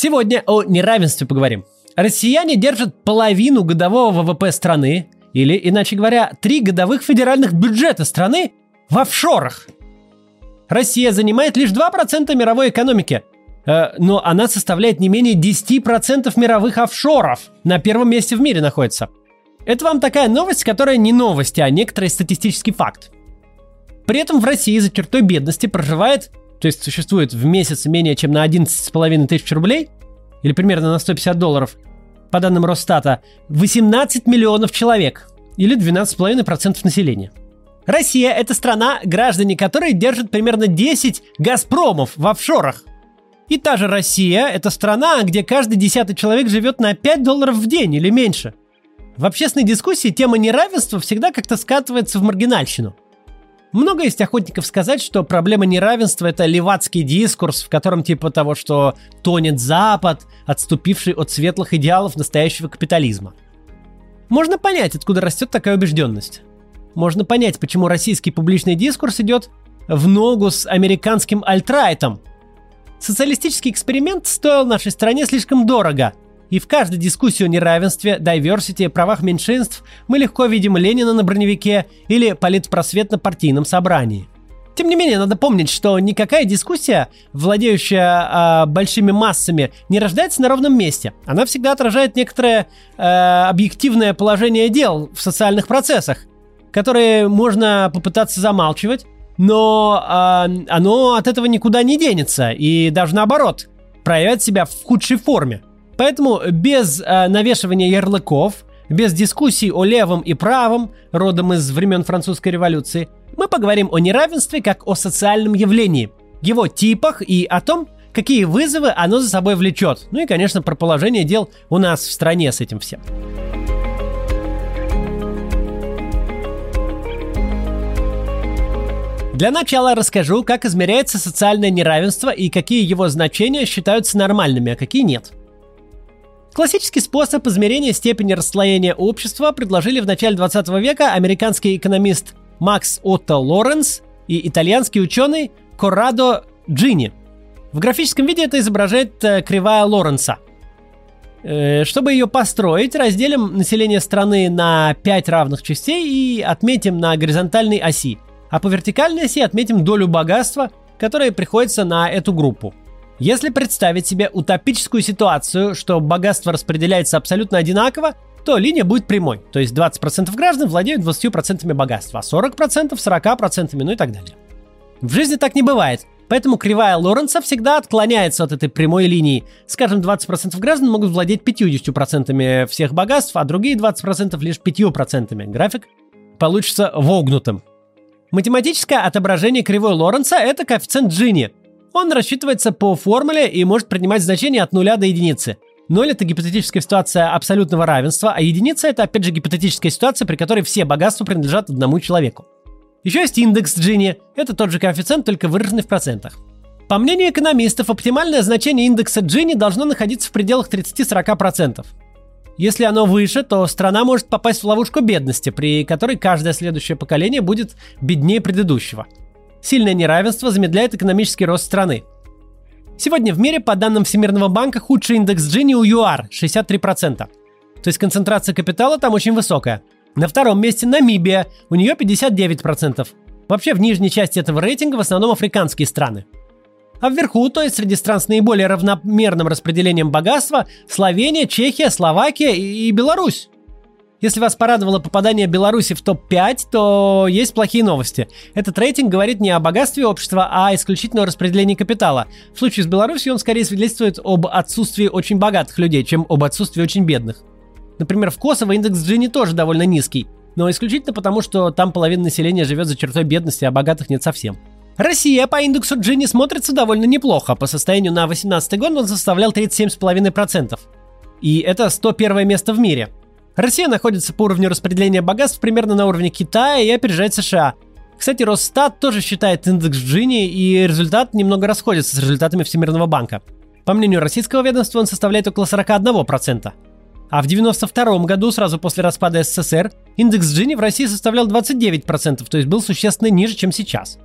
Сегодня о неравенстве поговорим. Россияне держат половину годового ВВП страны, или, иначе говоря, три годовых федеральных бюджета страны в офшорах. Россия занимает лишь 2% мировой экономики, э, но она составляет не менее 10% мировых офшоров. На первом месте в мире находится. Это вам такая новость, которая не новость, а некоторый статистический факт. При этом в России за чертой бедности проживает, то есть существует в месяц менее чем на 11,5 тысяч рублей, или примерно на 150 долларов, по данным Росстата, 18 миллионов человек, или 12,5% населения. Россия – это страна, граждане которой держат примерно 10 «Газпромов» в офшорах. И та же Россия – это страна, где каждый десятый человек живет на 5 долларов в день или меньше. В общественной дискуссии тема неравенства всегда как-то скатывается в маргинальщину – много есть охотников сказать, что проблема неравенства – это левацкий дискурс, в котором типа того, что тонет Запад, отступивший от светлых идеалов настоящего капитализма. Можно понять, откуда растет такая убежденность. Можно понять, почему российский публичный дискурс идет в ногу с американским альтрайтом. Социалистический эксперимент стоил нашей стране слишком дорого – и в каждой дискуссии о неравенстве, diversity, правах меньшинств мы легко видим Ленина на броневике или политпросвет на партийном собрании. Тем не менее, надо помнить, что никакая дискуссия, владеющая э, большими массами, не рождается на ровном месте. Она всегда отражает некоторое э, объективное положение дел в социальных процессах, которые можно попытаться замалчивать, но э, оно от этого никуда не денется и даже наоборот проявит себя в худшей форме. Поэтому без э, навешивания ярлыков, без дискуссий о левом и правом, родом из времен французской революции, мы поговорим о неравенстве как о социальном явлении, его типах и о том, какие вызовы оно за собой влечет. Ну и, конечно, про положение дел у нас в стране с этим всем. Для начала расскажу, как измеряется социальное неравенство и какие его значения считаются нормальными, а какие нет. Классический способ измерения степени расслоения общества предложили в начале 20 века американский экономист Макс Отто Лоренс и итальянский ученый Коррадо Джини. В графическом виде это изображает э, кривая Лоренса. Э, чтобы ее построить, разделим население страны на 5 равных частей и отметим на горизонтальной оси, а по вертикальной оси отметим долю богатства, которая приходится на эту группу – если представить себе утопическую ситуацию, что богатство распределяется абсолютно одинаково, то линия будет прямой. То есть 20% граждан владеют 20% богатства, а 40% 40%, ну и так далее. В жизни так не бывает. Поэтому кривая Лоренца всегда отклоняется от этой прямой линии. Скажем, 20% граждан могут владеть 50% всех богатств, а другие 20% лишь 5%. График получится вогнутым. Математическое отображение кривой Лоренца – это коэффициент Джини – он рассчитывается по формуле и может принимать значения от нуля до единицы. Ноль – это гипотетическая ситуация абсолютного равенства, а единица – это, опять же, гипотетическая ситуация, при которой все богатства принадлежат одному человеку. Еще есть индекс Джини. Это тот же коэффициент, только выраженный в процентах. По мнению экономистов, оптимальное значение индекса Джини должно находиться в пределах 30-40%. Если оно выше, то страна может попасть в ловушку бедности, при которой каждое следующее поколение будет беднее предыдущего – Сильное неравенство замедляет экономический рост страны. Сегодня в мире, по данным Всемирного банка, худший индекс Джини у ЮАР – 63%. То есть концентрация капитала там очень высокая. На втором месте Намибия, у нее 59%. Вообще в нижней части этого рейтинга в основном африканские страны. А вверху, то есть среди стран с наиболее равномерным распределением богатства, Словения, Чехия, Словакия и Беларусь. Если вас порадовало попадание Беларуси в топ-5, то есть плохие новости. Этот рейтинг говорит не о богатстве общества, а исключительно о распределении капитала. В случае с Беларусью он скорее свидетельствует об отсутствии очень богатых людей, чем об отсутствии очень бедных. Например, в Косово индекс Джини тоже довольно низкий, но исключительно потому, что там половина населения живет за чертой бедности, а богатых нет совсем. Россия по индексу Джини смотрится довольно неплохо. По состоянию на 2018 год он составлял 37,5%. И это 101 место в мире – Россия находится по уровню распределения богатств примерно на уровне Китая и опережает США. Кстати, Росстат тоже считает индекс Джини, и результат немного расходится с результатами Всемирного банка. По мнению российского ведомства, он составляет около 41%. А в 1992 году, сразу после распада СССР, индекс Джини в России составлял 29%, то есть был существенно ниже, чем сейчас.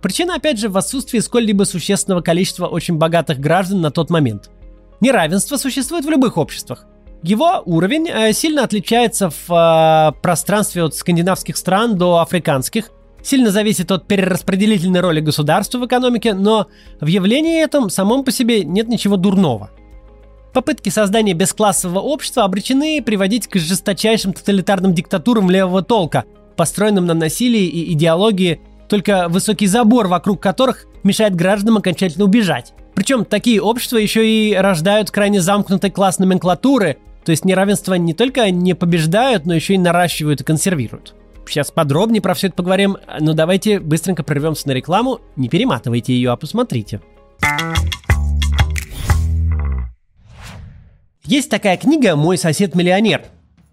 Причина, опять же, в отсутствии сколь-либо существенного количества очень богатых граждан на тот момент – Неравенство существует в любых обществах. Его уровень э, сильно отличается в э, пространстве от скандинавских стран до африканских, сильно зависит от перераспределительной роли государства в экономике, но в явлении этом самом по себе нет ничего дурного. Попытки создания бесклассового общества обречены приводить к жесточайшим тоталитарным диктатурам левого толка, построенным на насилии и идеологии, только высокий забор вокруг которых мешает гражданам окончательно убежать. Причем такие общества еще и рождают крайне замкнутой класс номенклатуры, то есть неравенство не только не побеждают, но еще и наращивают и консервируют. Сейчас подробнее про все это поговорим, но давайте быстренько прервемся на рекламу. Не перематывайте ее, а посмотрите. Есть такая книга «Мой сосед-миллионер».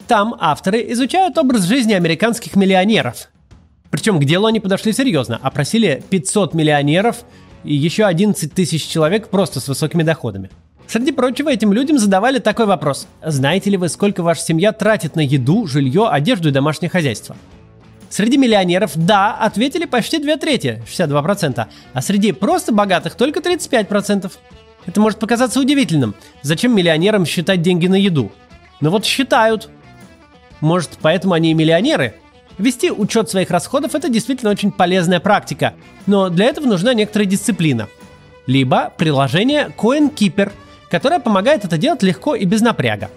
Там авторы изучают образ жизни американских миллионеров. Причем к делу они подошли серьезно, опросили 500 миллионеров и еще 11 тысяч человек просто с высокими доходами. Среди прочего, этим людям задавали такой вопрос. Знаете ли вы, сколько ваша семья тратит на еду, жилье, одежду и домашнее хозяйство? Среди миллионеров «да» ответили почти две трети, 62%, а среди просто богатых только 35%. Это может показаться удивительным. Зачем миллионерам считать деньги на еду? Но вот считают. Может, поэтому они и миллионеры? Вести учет своих расходов – это действительно очень полезная практика, но для этого нужна некоторая дисциплина. Либо приложение CoinKeeper, которое помогает это делать легко и без напряга.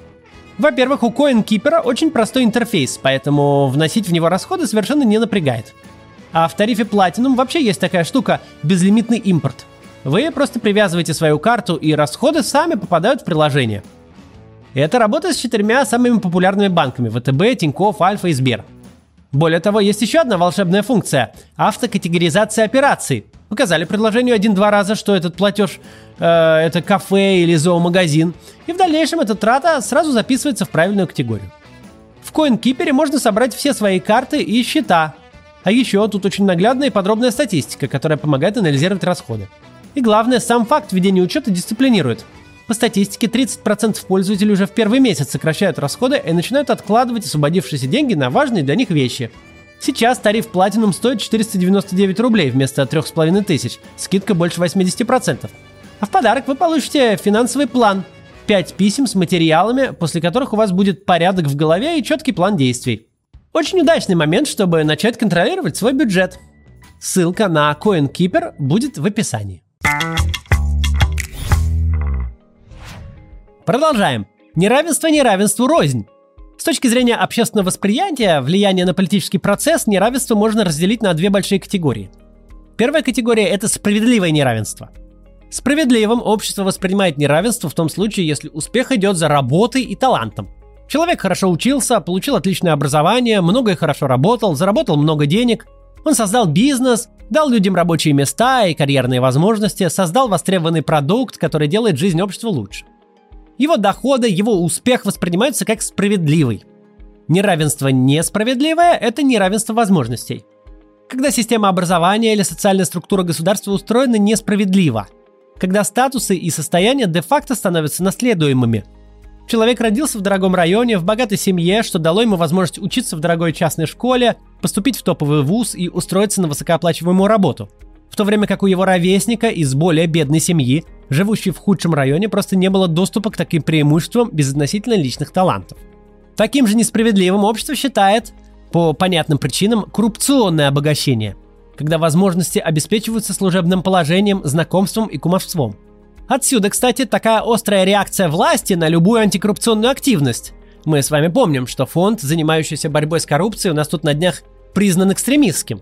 Во-первых, у CoinKeeper очень простой интерфейс, поэтому вносить в него расходы совершенно не напрягает. А в тарифе Platinum вообще есть такая штука – безлимитный импорт. Вы просто привязываете свою карту, и расходы сами попадают в приложение. Это работает с четырьмя самыми популярными банками – ВТБ, Тинькофф, Альфа и Сбер. Более того, есть еще одна волшебная функция – автокатегоризация операций. Показали предложению один-два раза, что этот платеж э, это кафе или зоомагазин, и в дальнейшем эта трата сразу записывается в правильную категорию. В CoinKeeper можно собрать все свои карты и счета. А еще тут очень наглядная и подробная статистика, которая помогает анализировать расходы. И главное, сам факт ведения учета дисциплинирует. По статистике, 30% пользователей уже в первый месяц сокращают расходы и начинают откладывать освободившиеся деньги на важные для них вещи – Сейчас тариф Platinum стоит 499 рублей вместо 3500, скидка больше 80%. А в подарок вы получите финансовый план. 5 писем с материалами, после которых у вас будет порядок в голове и четкий план действий. Очень удачный момент, чтобы начать контролировать свой бюджет. Ссылка на CoinKeeper будет в описании. Продолжаем. Неравенство неравенству рознь. С точки зрения общественного восприятия, влияние на политический процесс, неравенство можно разделить на две большие категории. Первая категория – это справедливое неравенство. Справедливым общество воспринимает неравенство в том случае, если успех идет за работой и талантом. Человек хорошо учился, получил отличное образование, много и хорошо работал, заработал много денег, он создал бизнес, дал людям рабочие места и карьерные возможности, создал востребованный продукт, который делает жизнь общества лучше – его доходы, его успех воспринимаются как справедливый. Неравенство несправедливое – это неравенство возможностей. Когда система образования или социальная структура государства устроена несправедливо. Когда статусы и состояния де-факто становятся наследуемыми. Человек родился в дорогом районе, в богатой семье, что дало ему возможность учиться в дорогой частной школе, поступить в топовый вуз и устроиться на высокооплачиваемую работу. В то время как у его ровесника из более бедной семьи живущей в худшем районе, просто не было доступа к таким преимуществам без относительно личных талантов. Таким же несправедливым общество считает, по понятным причинам, коррупционное обогащение, когда возможности обеспечиваются служебным положением, знакомством и кумовством. Отсюда, кстати, такая острая реакция власти на любую антикоррупционную активность. Мы с вами помним, что фонд, занимающийся борьбой с коррупцией, у нас тут на днях признан экстремистским.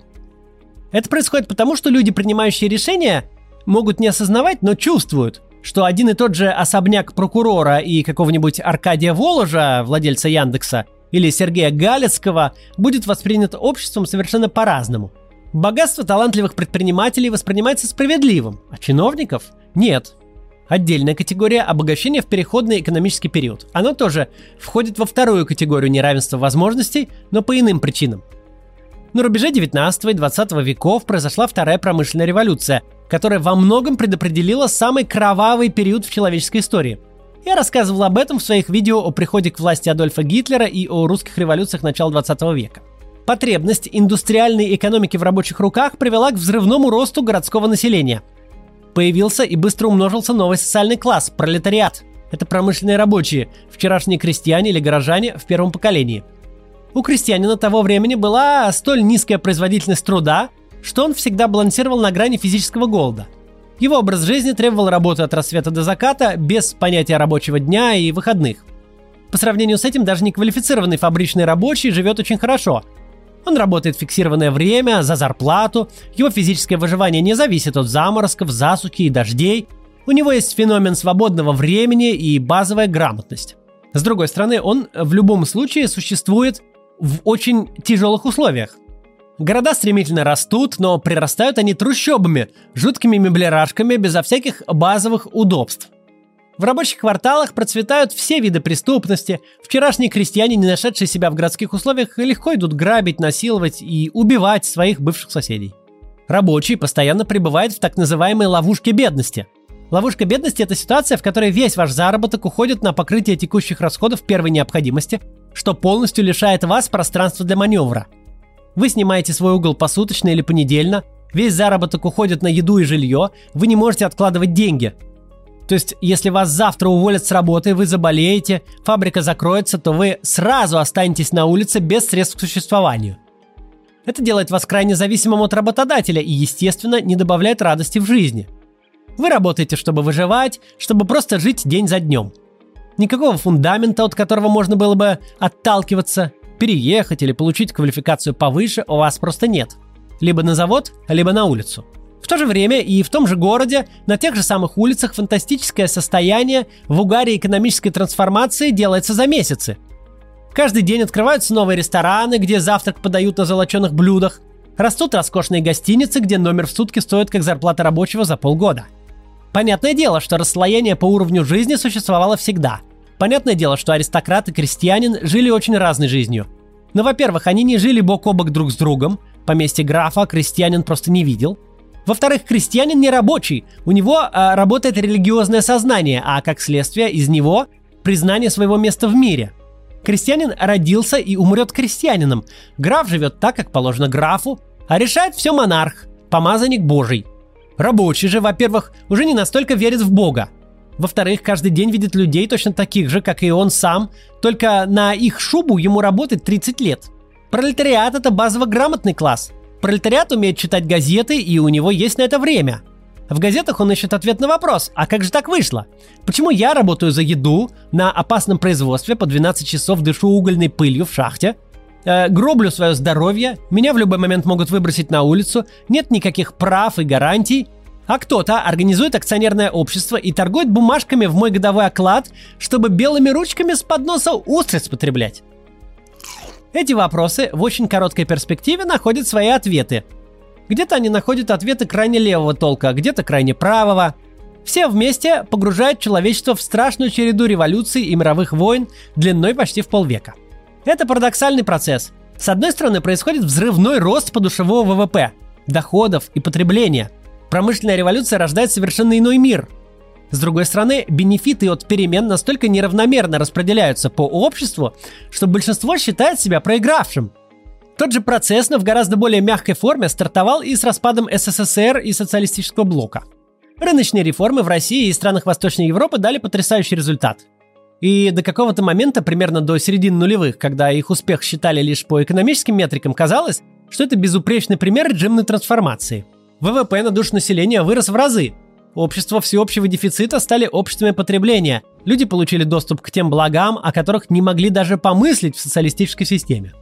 Это происходит потому, что люди, принимающие решения, могут не осознавать, но чувствуют, что один и тот же особняк прокурора и какого-нибудь Аркадия Воложа, владельца Яндекса, или Сергея Галецкого будет воспринят обществом совершенно по-разному. Богатство талантливых предпринимателей воспринимается справедливым, а чиновников – нет. Отдельная категория – обогащения в переходный экономический период. Оно тоже входит во вторую категорию неравенства возможностей, но по иным причинам. На рубеже 19 и 20 веков произошла вторая промышленная революция, которая во многом предопределила самый кровавый период в человеческой истории. Я рассказывал об этом в своих видео о приходе к власти Адольфа Гитлера и о русских революциях начала 20 века. Потребность индустриальной экономики в рабочих руках привела к взрывному росту городского населения. Появился и быстро умножился новый социальный класс – пролетариат. Это промышленные рабочие, вчерашние крестьяне или горожане в первом поколении. У крестьянина того времени была столь низкая производительность труда, что он всегда балансировал на грани физического голода. Его образ жизни требовал работы от рассвета до заката, без понятия рабочего дня и выходных. По сравнению с этим даже неквалифицированный фабричный рабочий живет очень хорошо. Он работает фиксированное время, за зарплату, его физическое выживание не зависит от заморозков, засухи и дождей, у него есть феномен свободного времени и базовая грамотность. С другой стороны, он в любом случае существует в очень тяжелых условиях. Города стремительно растут, но прирастают они трущобами, жуткими меблерашками безо всяких базовых удобств. В рабочих кварталах процветают все виды преступности. Вчерашние крестьяне, не нашедшие себя в городских условиях, легко идут грабить, насиловать и убивать своих бывших соседей. Рабочий постоянно пребывает в так называемой ловушке бедности – Ловушка бедности – это ситуация, в которой весь ваш заработок уходит на покрытие текущих расходов первой необходимости, что полностью лишает вас пространства для маневра. Вы снимаете свой угол посуточно или понедельно, весь заработок уходит на еду и жилье, вы не можете откладывать деньги. То есть, если вас завтра уволят с работы, вы заболеете, фабрика закроется, то вы сразу останетесь на улице без средств к существованию. Это делает вас крайне зависимым от работодателя и, естественно, не добавляет радости в жизни – вы работаете, чтобы выживать, чтобы просто жить день за днем. Никакого фундамента, от которого можно было бы отталкиваться, переехать или получить квалификацию повыше у вас просто нет. Либо на завод, либо на улицу. В то же время и в том же городе, на тех же самых улицах фантастическое состояние в угаре экономической трансформации делается за месяцы. Каждый день открываются новые рестораны, где завтрак подают на золоченых блюдах. Растут роскошные гостиницы, где номер в сутки стоит как зарплата рабочего за полгода – Понятное дело, что расслоение по уровню жизни существовало всегда. Понятное дело, что аристократ и крестьянин жили очень разной жизнью. Но, во-первых, они не жили бок о бок друг с другом, поместье графа крестьянин просто не видел. Во-вторых, крестьянин не рабочий, у него а, работает религиозное сознание, а как следствие из него признание своего места в мире. Крестьянин родился и умрет крестьянином. Граф живет так, как положено графу, а решает все монарх, помазанник божий – Рабочий же, во-первых, уже не настолько верит в Бога. Во-вторых, каждый день видит людей точно таких же, как и он сам, только на их шубу ему работать 30 лет. Пролетариат – это базово грамотный класс. Пролетариат умеет читать газеты, и у него есть на это время. В газетах он ищет ответ на вопрос, а как же так вышло? Почему я работаю за еду на опасном производстве по 12 часов дышу угольной пылью в шахте, э, гроблю свое здоровье, меня в любой момент могут выбросить на улицу, нет никаких прав и гарантий, а кто-то организует акционерное общество и торгует бумажками в мой годовой оклад, чтобы белыми ручками с подноса устриц потреблять. Эти вопросы в очень короткой перспективе находят свои ответы. Где-то они находят ответы крайне левого толка, где-то крайне правого. Все вместе погружают человечество в страшную череду революций и мировых войн длиной почти в полвека – это парадоксальный процесс. С одной стороны, происходит взрывной рост подушевого ВВП, доходов и потребления. Промышленная революция рождает совершенно иной мир. С другой стороны, бенефиты от перемен настолько неравномерно распределяются по обществу, что большинство считает себя проигравшим. Тот же процесс, но в гораздо более мягкой форме, стартовал и с распадом СССР и социалистического блока. Рыночные реформы в России и странах Восточной Европы дали потрясающий результат – и до какого-то момента, примерно до середины нулевых, когда их успех считали лишь по экономическим метрикам, казалось, что это безупречный пример режимной трансформации. ВВП на душу населения вырос в разы. Общества всеобщего дефицита стали обществами потребления. Люди получили доступ к тем благам, о которых не могли даже помыслить в социалистической системе.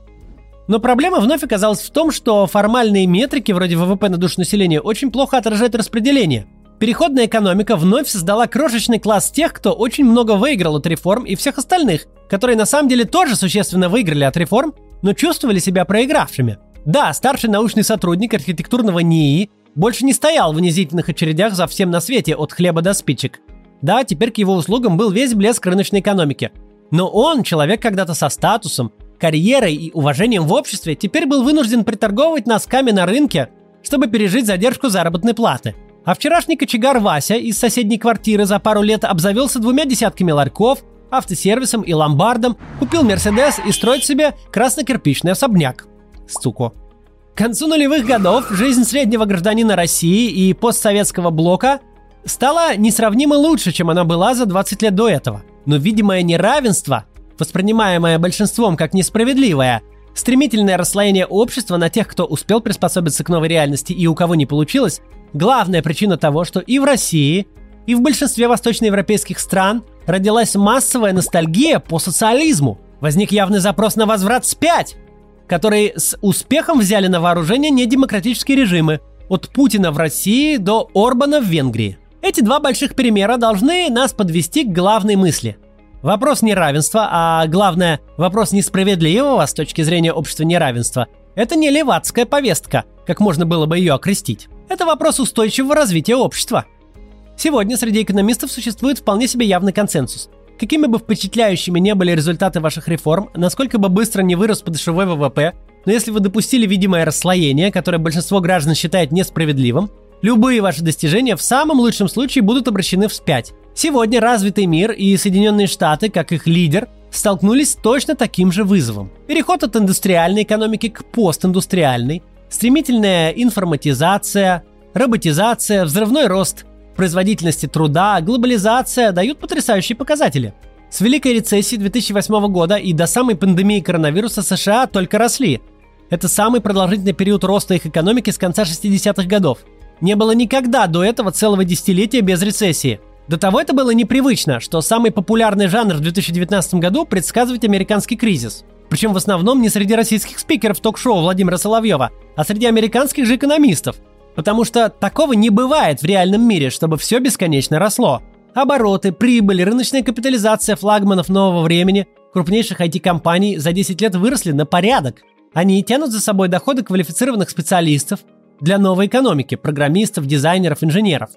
Но проблема вновь оказалась в том, что формальные метрики вроде ВВП на душу населения очень плохо отражают распределение – Переходная экономика вновь создала крошечный класс тех, кто очень много выиграл от реформ, и всех остальных, которые на самом деле тоже существенно выиграли от реформ, но чувствовали себя проигравшими. Да, старший научный сотрудник архитектурного НИИ больше не стоял в унизительных очередях за всем на свете от хлеба до спичек. Да, теперь к его услугам был весь блеск рыночной экономики. Но он, человек когда-то со статусом, карьерой и уважением в обществе, теперь был вынужден приторговывать носками на рынке, чтобы пережить задержку заработной платы – а вчерашний кочегар Вася из соседней квартиры за пару лет обзавелся двумя десятками ларьков, автосервисом и ломбардом, купил Мерседес и строит себе красно-кирпичный особняк. Стуко. К концу нулевых годов жизнь среднего гражданина России и постсоветского блока стала несравнимо лучше, чем она была за 20 лет до этого. Но видимое неравенство, воспринимаемое большинством как несправедливое, стремительное расслоение общества на тех, кто успел приспособиться к новой реальности и у кого не получилось, главная причина того, что и в России, и в большинстве восточноевропейских стран родилась массовая ностальгия по социализму. Возник явный запрос на возврат вспять, который с успехом взяли на вооружение недемократические режимы, от Путина в России до Орбана в Венгрии. Эти два больших примера должны нас подвести к главной мысли. Вопрос неравенства, а главное, вопрос несправедливого с точки зрения общества неравенства, это не левацкая повестка, как можно было бы ее окрестить. Это вопрос устойчивого развития общества – Сегодня среди экономистов существует вполне себе явный консенсус. Какими бы впечатляющими не были результаты ваших реформ, насколько бы быстро не вырос подушевой ВВП, но если вы допустили видимое расслоение, которое большинство граждан считает несправедливым, любые ваши достижения в самом лучшем случае будут обращены вспять. Сегодня развитый мир и Соединенные Штаты, как их лидер, столкнулись с точно таким же вызовом. Переход от индустриальной экономики к постиндустриальной, стремительная информатизация, роботизация, взрывной рост – производительности труда, глобализация дают потрясающие показатели. С великой рецессии 2008 года и до самой пандемии коронавируса США только росли. Это самый продолжительный период роста их экономики с конца 60-х годов. Не было никогда до этого целого десятилетия без рецессии. До того это было непривычно, что самый популярный жанр в 2019 году – предсказывать американский кризис. Причем в основном не среди российских спикеров ток-шоу Владимира Соловьева, а среди американских же экономистов – Потому что такого не бывает в реальном мире, чтобы все бесконечно росло. Обороты, прибыль, рыночная капитализация флагманов нового времени, крупнейших IT-компаний за 10 лет выросли на порядок. Они тянут за собой доходы квалифицированных специалистов для новой экономики, программистов, дизайнеров, инженеров.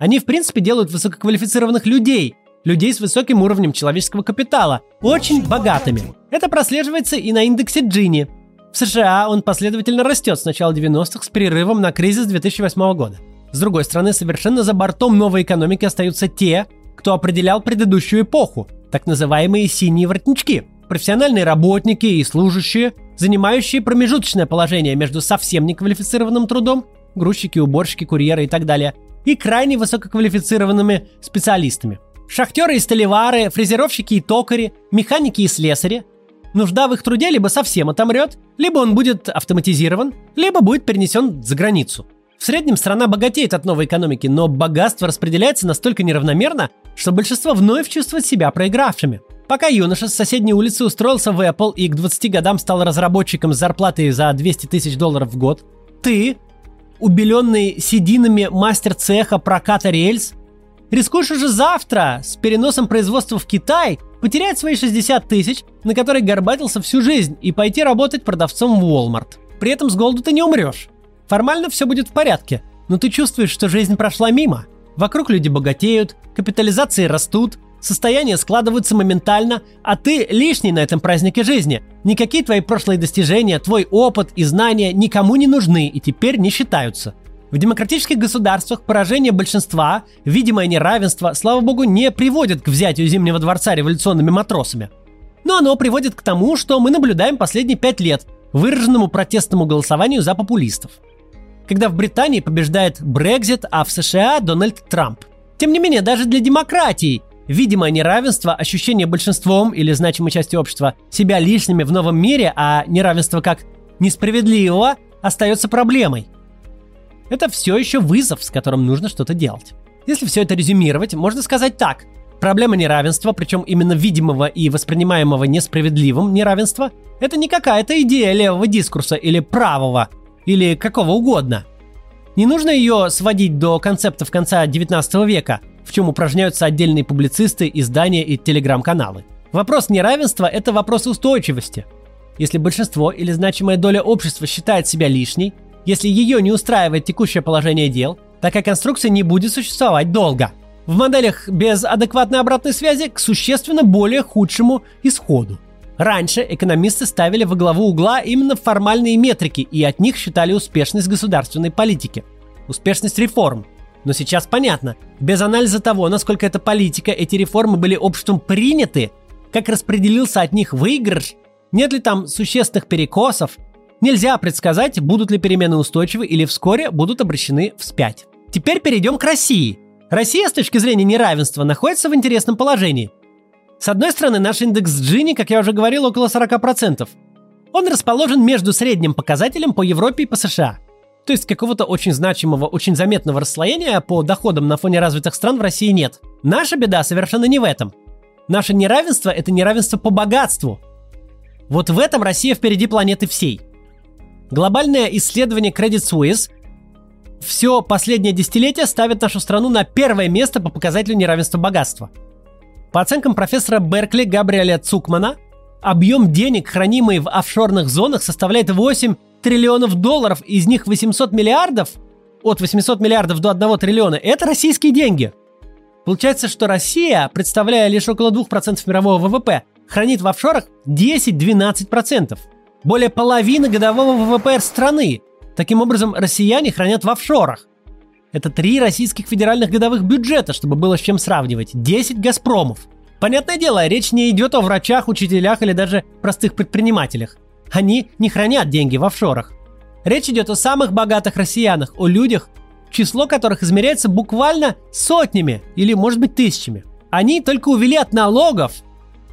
Они, в принципе, делают высококвалифицированных людей, людей с высоким уровнем человеческого капитала, очень богатыми. Это прослеживается и на индексе Джини, в США он последовательно растет с начала 90-х с перерывом на кризис 2008 года. С другой стороны, совершенно за бортом новой экономики остаются те, кто определял предыдущую эпоху, так называемые синие воротнички, профессиональные работники и служащие, занимающие промежуточное положение между совсем неквалифицированным трудом, грузчики, уборщики, курьеры и так далее, и крайне высококвалифицированными специалистами. Шахтеры и столевары, фрезеровщики и токари, механики и слесари, нужда в их труде либо совсем отомрет, либо он будет автоматизирован, либо будет перенесен за границу. В среднем страна богатеет от новой экономики, но богатство распределяется настолько неравномерно, что большинство вновь чувствует себя проигравшими. Пока юноша с соседней улицы устроился в Apple и к 20 годам стал разработчиком с зарплатой за 200 тысяч долларов в год, ты, убеленный сединами мастер цеха проката рельс, рискуешь уже завтра с переносом производства в Китай потерять свои 60 тысяч, на которые горбатился всю жизнь, и пойти работать продавцом в Walmart. При этом с голоду ты не умрешь. Формально все будет в порядке, но ты чувствуешь, что жизнь прошла мимо. Вокруг люди богатеют, капитализации растут, состояния складываются моментально, а ты лишний на этом празднике жизни. Никакие твои прошлые достижения, твой опыт и знания никому не нужны и теперь не считаются. В демократических государствах поражение большинства, видимое неравенство, слава богу, не приводит к взятию Зимнего дворца революционными матросами. Но оно приводит к тому, что мы наблюдаем последние пять лет, выраженному протестному голосованию за популистов. Когда в Британии побеждает Брекзит, а в США Дональд Трамп. Тем не менее, даже для демократий видимое неравенство, ощущение большинством или значимой частью общества себя лишними в новом мире, а неравенство как несправедливого остается проблемой – это все еще вызов, с которым нужно что-то делать. Если все это резюмировать, можно сказать так. Проблема неравенства, причем именно видимого и воспринимаемого несправедливым неравенства, это не какая-то идея левого дискурса или правого, или какого угодно. Не нужно ее сводить до концептов конца 19 века, в чем упражняются отдельные публицисты, издания и телеграм-каналы. Вопрос неравенства – это вопрос устойчивости. Если большинство или значимая доля общества считает себя лишней, если ее не устраивает текущее положение дел, такая конструкция не будет существовать долго. В моделях без адекватной обратной связи к существенно более худшему исходу. Раньше экономисты ставили во главу угла именно формальные метрики и от них считали успешность государственной политики, успешность реформ. Но сейчас понятно, без анализа того, насколько эта политика, эти реформы были обществом приняты, как распределился от них выигрыш, нет ли там существенных перекосов, Нельзя предсказать, будут ли перемены устойчивы или вскоре будут обращены вспять. Теперь перейдем к России. Россия с точки зрения неравенства находится в интересном положении. С одной стороны, наш индекс Джини, как я уже говорил, около 40%. Он расположен между средним показателем по Европе и по США. То есть какого-то очень значимого, очень заметного расслоения по доходам на фоне развитых стран в России нет. Наша беда совершенно не в этом. Наше неравенство – это неравенство по богатству. Вот в этом Россия впереди планеты всей. Глобальное исследование Credit Suisse все последнее десятилетие ставит нашу страну на первое место по показателю неравенства богатства. По оценкам профессора Беркли Габриэля Цукмана, объем денег, хранимый в офшорных зонах, составляет 8 триллионов долларов, из них 800 миллиардов, от 800 миллиардов до 1 триллиона, это российские деньги. Получается, что Россия, представляя лишь около 2% мирового ВВП, хранит в офшорах 10-12%. Более половины годового ВВП страны. Таким образом, россияне хранят в офшорах. Это три российских федеральных годовых бюджета, чтобы было с чем сравнивать. 10 «Газпромов». Понятное дело, речь не идет о врачах, учителях или даже простых предпринимателях. Они не хранят деньги в офшорах. Речь идет о самых богатых россиянах, о людях, число которых измеряется буквально сотнями или, может быть, тысячами. Они только увели от налогов,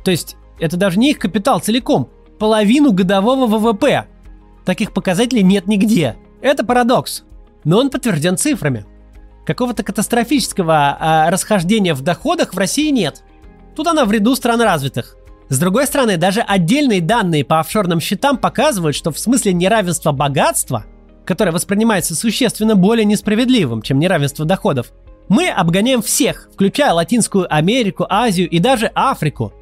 то есть это даже не их капитал целиком, половину годового ВВП. Таких показателей нет нигде. Это парадокс. Но он подтвержден цифрами. Какого-то катастрофического а, расхождения в доходах в России нет. Тут она в ряду стран развитых. С другой стороны, даже отдельные данные по офшорным счетам показывают, что в смысле неравенства богатства, которое воспринимается существенно более несправедливым, чем неравенство доходов, мы обгоняем всех, включая Латинскую Америку, Азию и даже Африку,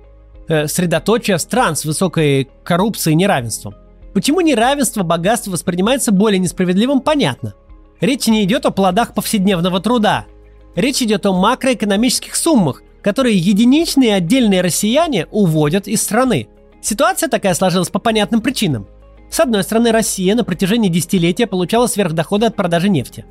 э, средоточие стран с высокой коррупцией и неравенством. Почему неравенство богатства воспринимается более несправедливым, понятно. Речь не идет о плодах повседневного труда. Речь идет о макроэкономических суммах, которые единичные отдельные россияне уводят из страны. Ситуация такая сложилась по понятным причинам. С одной стороны, Россия на протяжении десятилетия получала сверхдоходы от продажи нефти.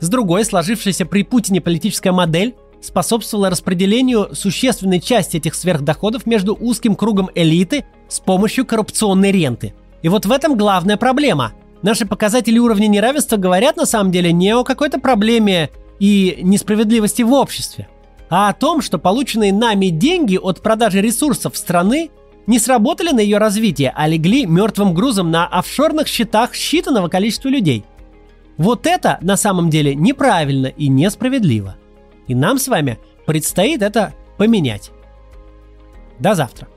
С другой, сложившаяся при Путине политическая модель способствовала распределению существенной части этих сверхдоходов между узким кругом элиты с помощью коррупционной ренты. И вот в этом главная проблема. Наши показатели уровня неравенства говорят на самом деле не о какой-то проблеме и несправедливости в обществе, а о том, что полученные нами деньги от продажи ресурсов страны не сработали на ее развитие, а легли мертвым грузом на офшорных счетах считанного количества людей. Вот это на самом деле неправильно и несправедливо. И нам с вами предстоит это поменять. До завтра.